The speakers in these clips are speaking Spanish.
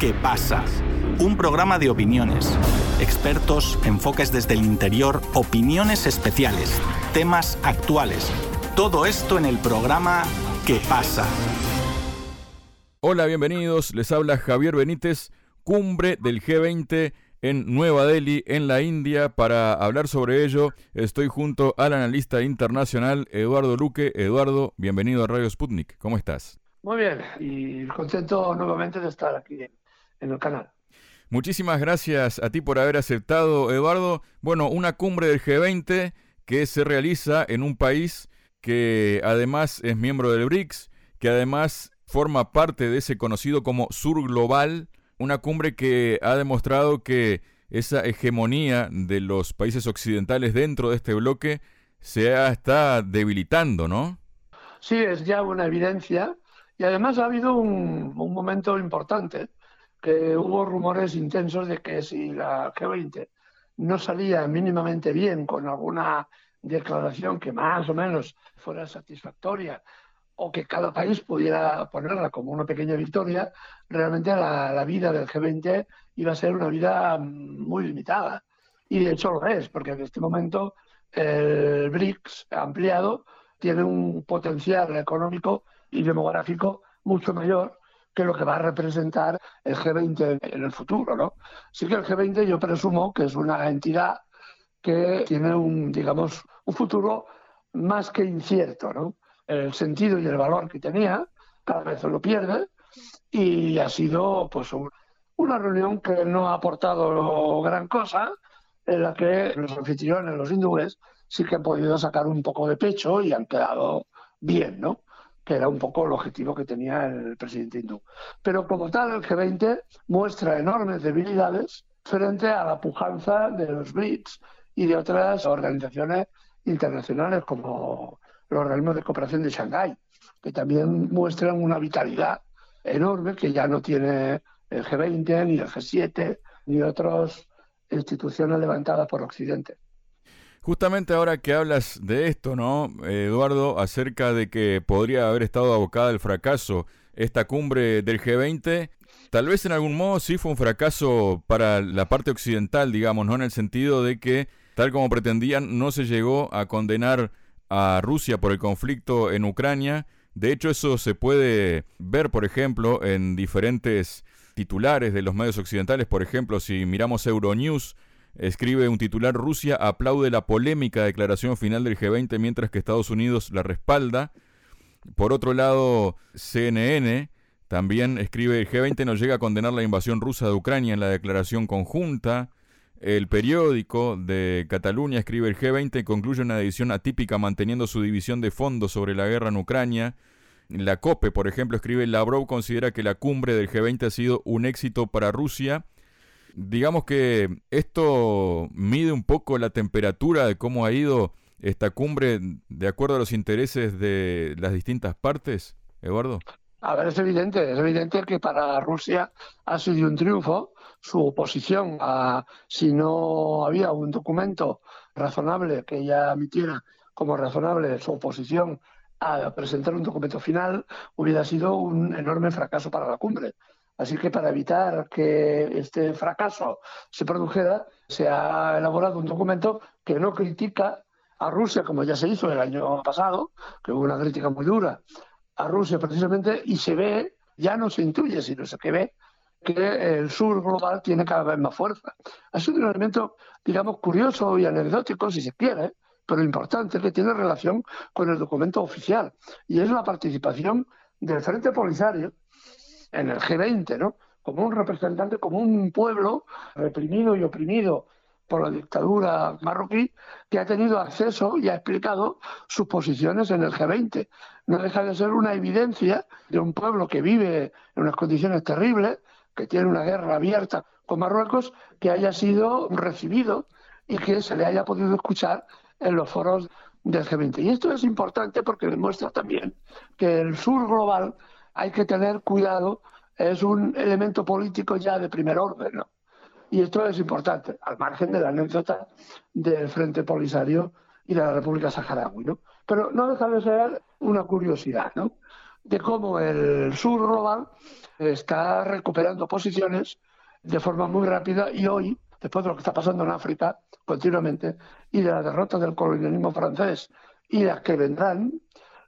¿Qué pasa? Un programa de opiniones, expertos, enfoques desde el interior, opiniones especiales, temas actuales. Todo esto en el programa ¿Qué pasa? Hola, bienvenidos. Les habla Javier Benítez, cumbre del G20 en Nueva Delhi, en la India. Para hablar sobre ello, estoy junto al analista internacional Eduardo Luque. Eduardo, bienvenido a Radio Sputnik. ¿Cómo estás? Muy bien, y contento nuevamente de estar aquí en el canal. Muchísimas gracias a ti por haber aceptado, Eduardo. Bueno, una cumbre del G20 que se realiza en un país que además es miembro del BRICS, que además forma parte de ese conocido como Sur Global, una cumbre que ha demostrado que esa hegemonía de los países occidentales dentro de este bloque se está debilitando, ¿no? Sí, es ya una evidencia y además ha habido un, momento importante, que hubo rumores intensos de que si la G20 no salía mínimamente bien con alguna declaración que más o menos fuera satisfactoria o que cada país pudiera ponerla como una pequeña victoria, realmente la, vida del G20 iba a ser una vida muy limitada. Y de hecho lo es, porque en este momento el BRICS ampliado tiene un potencial económico y demográfico mucho mayor que lo que va a representar el G20 en el futuro, ¿no? Así que el G20 yo presumo que es una entidad que tiene un, digamos, un futuro más que incierto, ¿no? El sentido y el valor que tenía cada vez lo pierde y ha sido, pues, una reunión que no ha aportado gran cosa, en la que los anfitriones, los hindúes, sí que han podido sacar un poco de pecho y han quedado bien, ¿no? Que era un poco el objetivo que tenía el presidente hindú. Pero como tal, el G20 muestra enormes debilidades frente a la pujanza de los BRICS y de otras organizaciones internacionales como el organismo de cooperación de Shanghái, que también muestran una vitalidad enorme que ya no tiene el G20, ni el G7, ni otras instituciones levantadas por Occidente. Justamente ahora que hablas de esto, ¿no, Eduardo, acerca de que podría haber estado abocada al fracaso esta cumbre del G20, tal vez en algún modo sí fue un fracaso para la parte occidental, digamos, ¿no? En el sentido de que, tal como pretendían, no se llegó a condenar a Rusia por el conflicto en Ucrania. De hecho, eso se puede ver, por ejemplo, en diferentes titulares de los medios occidentales. Por ejemplo, si miramos Euronews, Escribe un titular, Rusia aplaude la polémica declaración final del G20 mientras que Estados Unidos la respalda. Por otro lado, CNN también escribe, el G20 no llega a condenar la invasión rusa de Ucrania en la declaración conjunta. El periódico de Cataluña escribe, el G20 concluye una edición atípica manteniendo su división de fondos sobre la guerra en Ucrania. La COPE, por ejemplo, escribe, Lavrov considera que la cumbre del G20 ha sido un éxito para Rusia Digamos que esto mide un poco la temperatura de cómo ha ido esta cumbre de acuerdo a los intereses de las distintas partes, Eduardo. A ver, es evidente, es evidente que para Rusia ha sido un triunfo su oposición a si no había un documento razonable que ella admitiera como razonable su oposición a presentar un documento final, hubiera sido un enorme fracaso para la cumbre. Así que para evitar que este fracaso se produjera, se ha elaborado un documento que no critica a Rusia, como ya se hizo el año pasado, que hubo una crítica muy dura a Rusia precisamente, y se ve, ya no se intuye, sino se que ve que el sur global tiene cada vez más fuerza. Ha sido un elemento, digamos, curioso y anecdótico, si se quiere, pero importante, que tiene relación con el documento oficial, y es la participación del Frente Polisario, en el G20, ¿no? Como un representante, como un pueblo reprimido y oprimido por la dictadura marroquí, que ha tenido acceso y ha explicado sus posiciones en el G20. No deja de ser una evidencia de un pueblo que vive en unas condiciones terribles, que tiene una guerra abierta con Marruecos, que haya sido recibido y que se le haya podido escuchar en los foros del G20. Y esto es importante porque demuestra también que el sur global hay que tener cuidado, es un elemento político ya de primer orden, ¿no? Y esto es importante, al margen de la anécdota del Frente Polisario y de la República Saharaui, ¿no? Pero no deja de ser una curiosidad, ¿no? de cómo el sur global está recuperando posiciones de forma muy rápida y hoy, después de lo que está pasando en África continuamente y de la derrota del colonialismo francés y las que vendrán,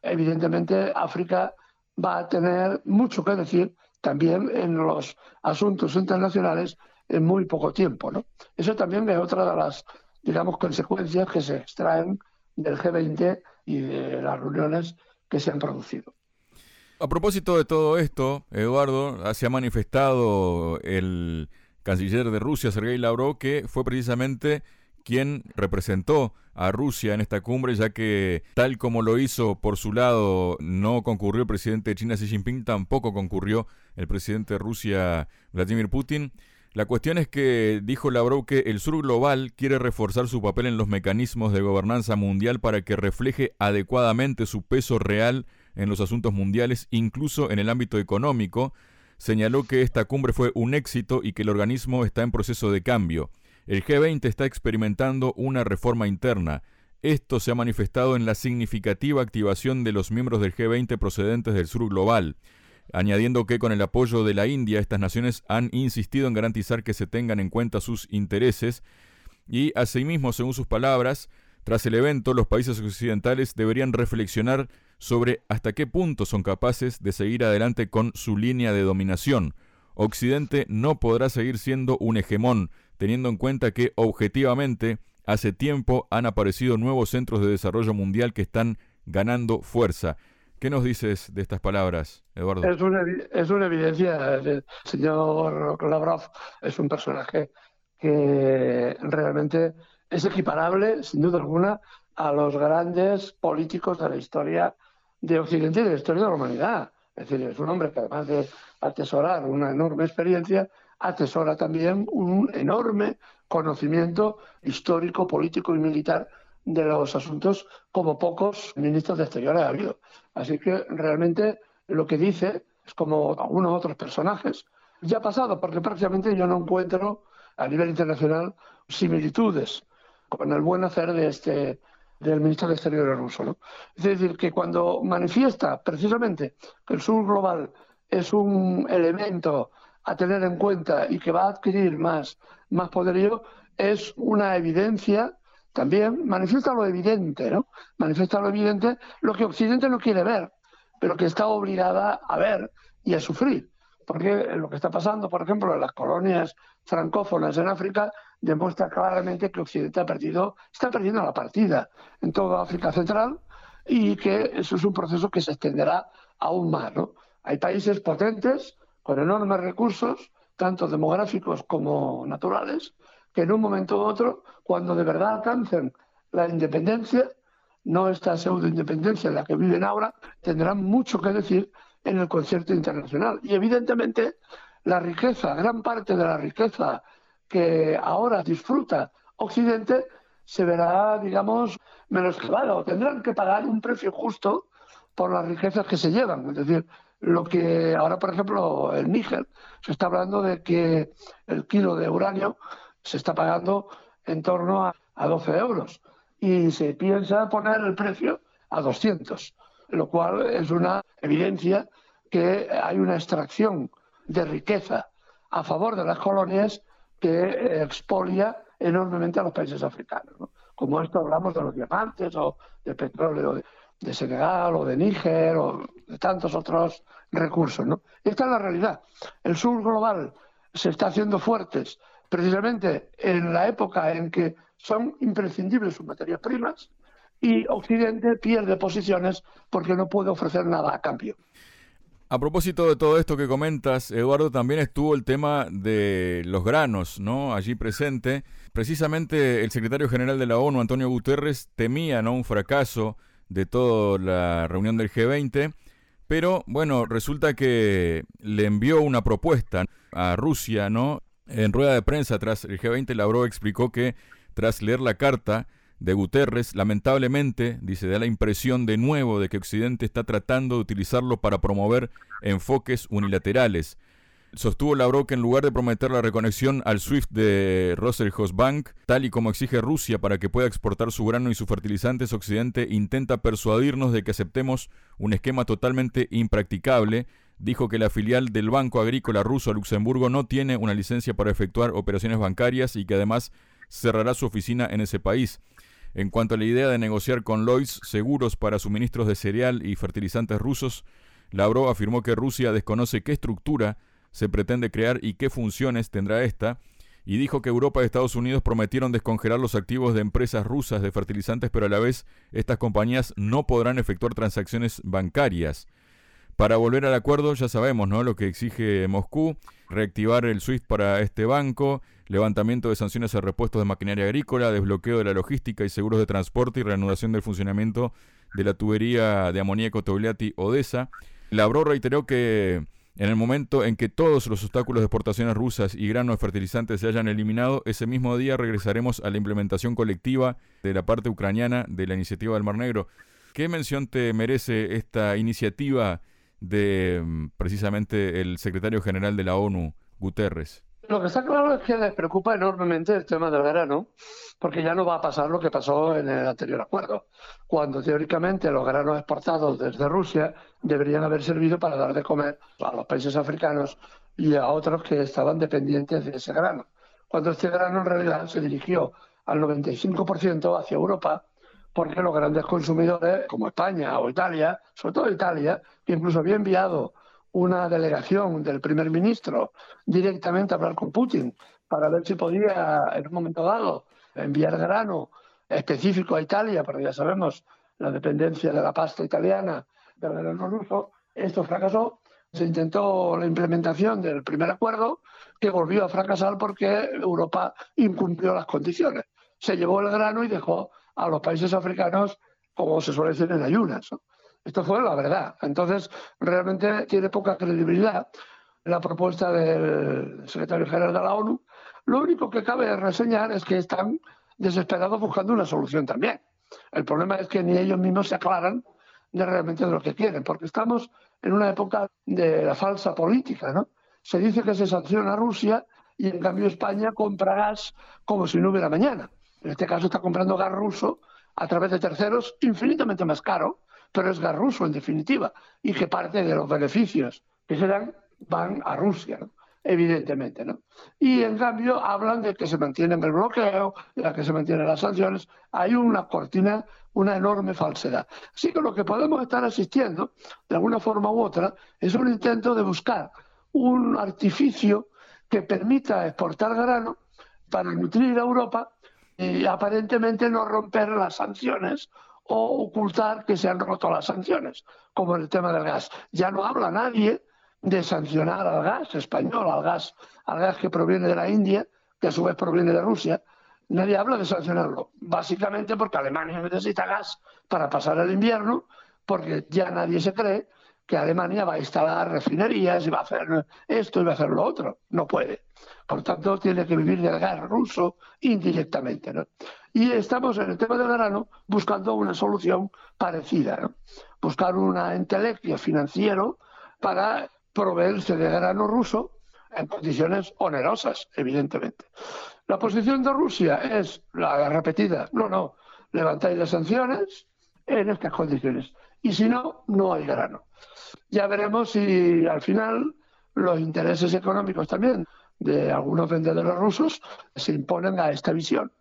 evidentemente África va a tener mucho que decir también en los asuntos internacionales en muy poco tiempo. ¿no? Eso también es otra de las, digamos, consecuencias que se extraen del G20 y de las reuniones que se han producido. A propósito de todo esto, Eduardo, se ha manifestado el canciller de Rusia, Sergei Lavrov, que fue precisamente quien representó a Rusia en esta cumbre, ya que tal como lo hizo por su lado, no concurrió el presidente de China Xi Jinping, tampoco concurrió el presidente de Rusia Vladimir Putin. La cuestión es que dijo Lavrov que el sur global quiere reforzar su papel en los mecanismos de gobernanza mundial para que refleje adecuadamente su peso real en los asuntos mundiales, incluso en el ámbito económico. Señaló que esta cumbre fue un éxito y que el organismo está en proceso de cambio. El G20 está experimentando una reforma interna. Esto se ha manifestado en la significativa activación de los miembros del G20 procedentes del sur global, añadiendo que con el apoyo de la India estas naciones han insistido en garantizar que se tengan en cuenta sus intereses y asimismo, según sus palabras, tras el evento los países occidentales deberían reflexionar sobre hasta qué punto son capaces de seguir adelante con su línea de dominación. Occidente no podrá seguir siendo un hegemón, teniendo en cuenta que objetivamente hace tiempo han aparecido nuevos centros de desarrollo mundial que están ganando fuerza. ¿Qué nos dices de estas palabras, Eduardo? Es una, evidencia. El señor Lavrov es un personaje que realmente es equiparable, sin duda alguna, a los grandes políticos de la historia de Occidente y de la historia de la humanidad. Es decir, es un hombre que además de atesorar una enorme experiencia, atesora también un enorme conocimiento histórico, político y militar de los asuntos como pocos ministros de Exteriores ha habido. Así que realmente lo que dice es como algunos otros personajes. Ya pasado, porque prácticamente yo no encuentro a nivel internacional similitudes con el buen hacer de este del ministro de Exteriores ruso. Es decir, que cuando manifiesta precisamente que el sur global es un elemento a tener en cuenta y que va a adquirir más, más poderío, es una evidencia también, manifiesta lo evidente, ¿no? Manifiesta lo evidente, lo que Occidente no quiere ver, pero que está obligada a ver y a sufrir. Porque lo que está pasando, por ejemplo, en las colonias francófonas en África, demuestra claramente que Occidente ha perdido, está perdiendo la partida en toda África Central y que eso es un proceso que se extenderá aún más. ¿no? Hay países potentes con enormes recursos, tanto demográficos como naturales, que en un momento u otro, cuando de verdad alcancen la independencia, no esta pseudo independencia en la que viven ahora, tendrán mucho que decir en el concierto internacional. Y evidentemente la riqueza, gran parte de la riqueza que ahora disfruta Occidente, se verá, digamos, menoscabada o tendrán que pagar un precio justo por las riquezas que se llevan. Es decir, lo que ahora, por ejemplo, en Níger se está hablando de que el kilo de uranio se está pagando en torno a, a 12 euros y se piensa poner el precio a 200, lo cual es una evidencia que hay una extracción de riqueza a favor de las colonias que expolia enormemente a los países africanos. Como esto hablamos de los diamantes o del petróleo de, Senegal o de Níger o de tantos otros recursos. ¿no? Esta es la realidad. El sur global se está haciendo fuertes precisamente en la época en que son imprescindibles sus materias primas y Occidente pierde posiciones porque no puede ofrecer nada a cambio. A propósito de todo esto que comentas, Eduardo, también estuvo el tema de los granos, ¿no? Allí presente. Precisamente el secretario general de la ONU, Antonio Guterres, temía, ¿no? Un fracaso de toda la reunión del G20, pero bueno, resulta que le envió una propuesta a Rusia, ¿no? En rueda de prensa tras el G20, Lavrov explicó que tras leer la carta, de Guterres, lamentablemente, dice, da la impresión de nuevo de que Occidente está tratando de utilizarlo para promover enfoques unilaterales. Sostuvo Lavrov que en lugar de prometer la reconexión al SWIFT de Bank, tal y como exige Rusia para que pueda exportar su grano y sus fertilizantes, Occidente intenta persuadirnos de que aceptemos un esquema totalmente impracticable. Dijo que la filial del Banco Agrícola Ruso a Luxemburgo no tiene una licencia para efectuar operaciones bancarias y que además cerrará su oficina en ese país. En cuanto a la idea de negociar con Lloyds seguros para suministros de cereal y fertilizantes rusos, Lavrov afirmó que Rusia desconoce qué estructura se pretende crear y qué funciones tendrá esta, y dijo que Europa y Estados Unidos prometieron descongelar los activos de empresas rusas de fertilizantes, pero a la vez estas compañías no podrán efectuar transacciones bancarias. Para volver al acuerdo, ya sabemos ¿no? lo que exige Moscú, reactivar el SWIFT para este banco, levantamiento de sanciones a repuestos de maquinaria agrícola, desbloqueo de la logística y seguros de transporte y reanudación del funcionamiento de la tubería de amoníaco Togliatti-Odessa. Lavrov reiteró que en el momento en que todos los obstáculos de exportaciones rusas y granos fertilizantes se hayan eliminado, ese mismo día regresaremos a la implementación colectiva de la parte ucraniana de la iniciativa del Mar Negro. ¿Qué mención te merece esta iniciativa de mm, precisamente el secretario general de la ONU, Guterres? Lo que está claro es que les preocupa enormemente el tema del verano, porque ya no va a pasar lo que pasó en el anterior acuerdo, cuando teóricamente los granos exportados desde Rusia deberían haber servido para dar de comer a los países africanos y a otros que estaban dependientes de ese grano. Cuando este grano en realidad se dirigió al 95% hacia Europa, porque los grandes consumidores, como España o Italia, sobre todo Italia, que incluso había enviado una delegación del primer ministro directamente a hablar con Putin para ver si podía, en un momento dado, enviar grano específico a Italia, porque ya sabemos la dependencia de la pasta italiana del grano ruso. Esto fracasó. Se intentó la implementación del primer acuerdo, que volvió a fracasar porque Europa incumplió las condiciones. Se llevó el grano y dejó a los países africanos, como se suele decir, en ayunas. Esto fue la verdad. Entonces, realmente tiene poca credibilidad la propuesta del secretario general de la ONU. Lo único que cabe reseñar es que están desesperados buscando una solución también. El problema es que ni ellos mismos se aclaran de realmente de lo que quieren, porque estamos en una época de la falsa política, ¿no? Se dice que se sanciona a Rusia y en cambio España compra gas como si no hubiera mañana. En este caso está comprando gas ruso a través de terceros infinitamente más caro pero es gas ruso en definitiva, y que parte de los beneficios que se dan van a Rusia, evidentemente. ¿no? Y en cambio hablan de que se mantiene el bloqueo, de que se mantienen las sanciones. Hay una cortina, una enorme falsedad. Así que lo que podemos estar asistiendo, de alguna forma u otra, es un intento de buscar un artificio que permita exportar grano para nutrir a Europa y aparentemente no romper las sanciones o ocultar que se han roto las sanciones, como en el tema del gas. Ya no habla nadie de sancionar al gas español, al gas, al gas que proviene de la India, que a su vez proviene de Rusia. Nadie habla de sancionarlo, básicamente porque Alemania necesita gas para pasar el invierno, porque ya nadie se cree que Alemania va a instalar refinerías y va a hacer esto y va a hacer lo otro. No puede. Por tanto, tiene que vivir del gas ruso indirectamente. Y estamos en el tema del grano buscando una solución parecida, buscar un entelequio financiero para proveerse de grano ruso en condiciones onerosas, evidentemente. La posición de Rusia es la repetida, no, no, levantáis las sanciones en estas condiciones. Y si no, no hay grano. Ya veremos si al final los intereses económicos también de algunos vendedores rusos se imponen a esta visión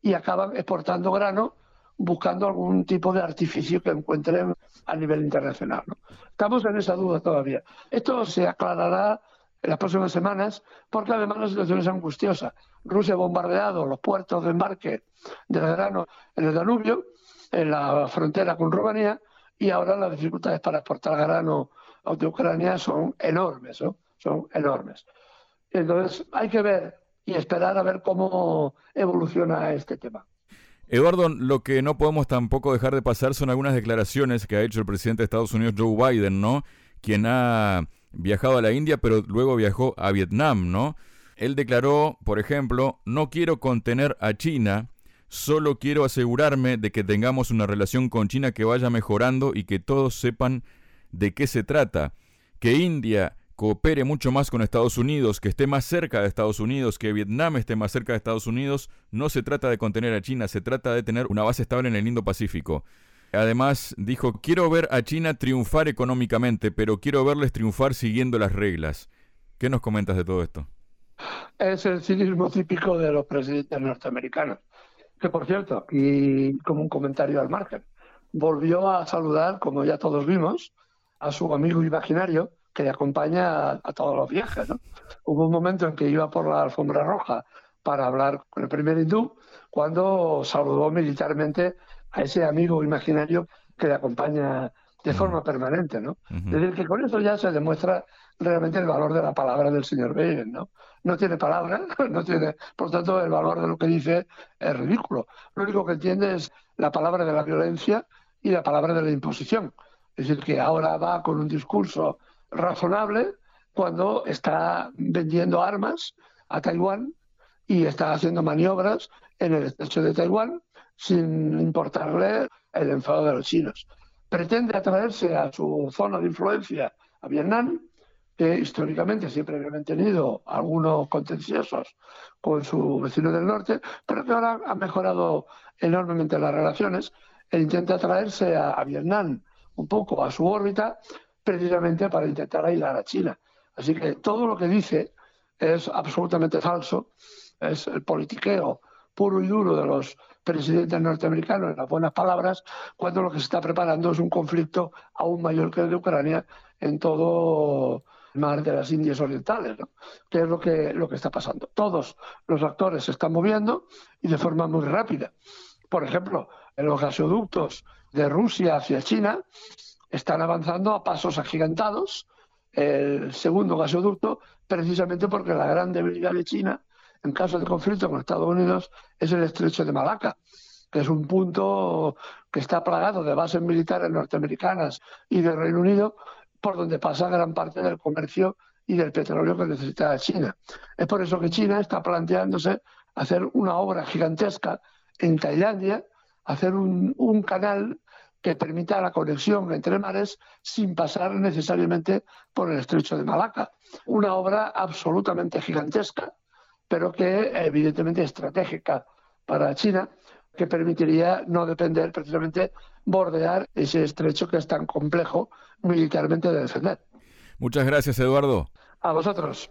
y acaban exportando grano buscando algún tipo de artificio que encuentren a nivel internacional. Estamos en esa duda todavía. Esto se aclarará en las próximas semanas porque además la situación es angustiosa. Rusia ha bombardeado los puertos de embarque del grano en el Danubio, en la frontera con Rumanía, y ahora las dificultades para exportar grano de Ucrania son enormes, son enormes. Entonces hay que ver y esperar a ver cómo evoluciona este tema. Eduardo, lo que no podemos tampoco dejar de pasar son algunas declaraciones que ha hecho el presidente de Estados Unidos, Joe Biden, ¿no? Quien ha viajado a la India, pero luego viajó a Vietnam, ¿no? Él declaró, por ejemplo, no quiero contener a China, solo quiero asegurarme de que tengamos una relación con China que vaya mejorando y que todos sepan de qué se trata. Que India coopere mucho más con Estados Unidos, que esté más cerca de Estados Unidos, que Vietnam esté más cerca de Estados Unidos, no se trata de contener a China, se trata de tener una base estable en el Indo-Pacífico. Además, dijo, quiero ver a China triunfar económicamente, pero quiero verles triunfar siguiendo las reglas. ¿Qué nos comentas de todo esto? Es el cinismo típico de los presidentes norteamericanos. Que por cierto, y como un comentario al margen, volvió a saludar, como ya todos vimos, a su amigo imaginario que le acompaña a, todos los viajes. Hubo un momento en que iba por la alfombra roja para hablar con el primer hindú, cuando saludó militarmente a ese amigo imaginario que le acompaña de forma permanente, ¿no? Es decir, que con eso ya se demuestra realmente el valor de la palabra del señor Biden, ¿no? No tiene palabra, no tiene, por tanto, el valor de lo que dice es ridículo. Lo único que entiende es la palabra de la violencia y la palabra de la imposición. Es decir, que ahora va con un discurso razonable cuando está vendiendo armas a Taiwán y está haciendo maniobras en el estrecho de Taiwán sin importarle el enfado de los chinos. Pretende atraerse a su zona de influencia a Vietnam, que históricamente siempre había mantenido algunos contenciosos con su vecino del norte, pero que ahora ha mejorado enormemente las relaciones e intenta atraerse a, a Vietnam un poco a su órbita precisamente para intentar aislar a China. Así que todo lo que dice es absolutamente falso, es el politiqueo puro y duro de los presidentes norteamericanos, en las buenas palabras, cuando lo que se está preparando es un conflicto aún mayor que el de Ucrania en todo mar de las Indias Orientales, ¿no? que es lo que, lo que está pasando. Todos los actores se están moviendo y de forma muy rápida. Por ejemplo, en los gasoductos de Rusia hacia China están avanzando a pasos agigantados. El segundo gasoducto, precisamente porque la gran debilidad de China en caso de conflicto con Estados Unidos es el estrecho de Malaca, que es un punto que está plagado de bases militares norteamericanas y del Reino Unido, por donde pasa gran parte del comercio y del petróleo que necesita China. Es por eso que China está planteándose hacer una obra gigantesca en Tailandia, hacer un, canal que permita la conexión entre mares sin pasar necesariamente por el estrecho de Malaca. Una obra absolutamente gigantesca pero que evidentemente estratégica para China, que permitiría no depender precisamente bordear ese estrecho que es tan complejo militarmente de defender. Muchas gracias, Eduardo. A vosotros.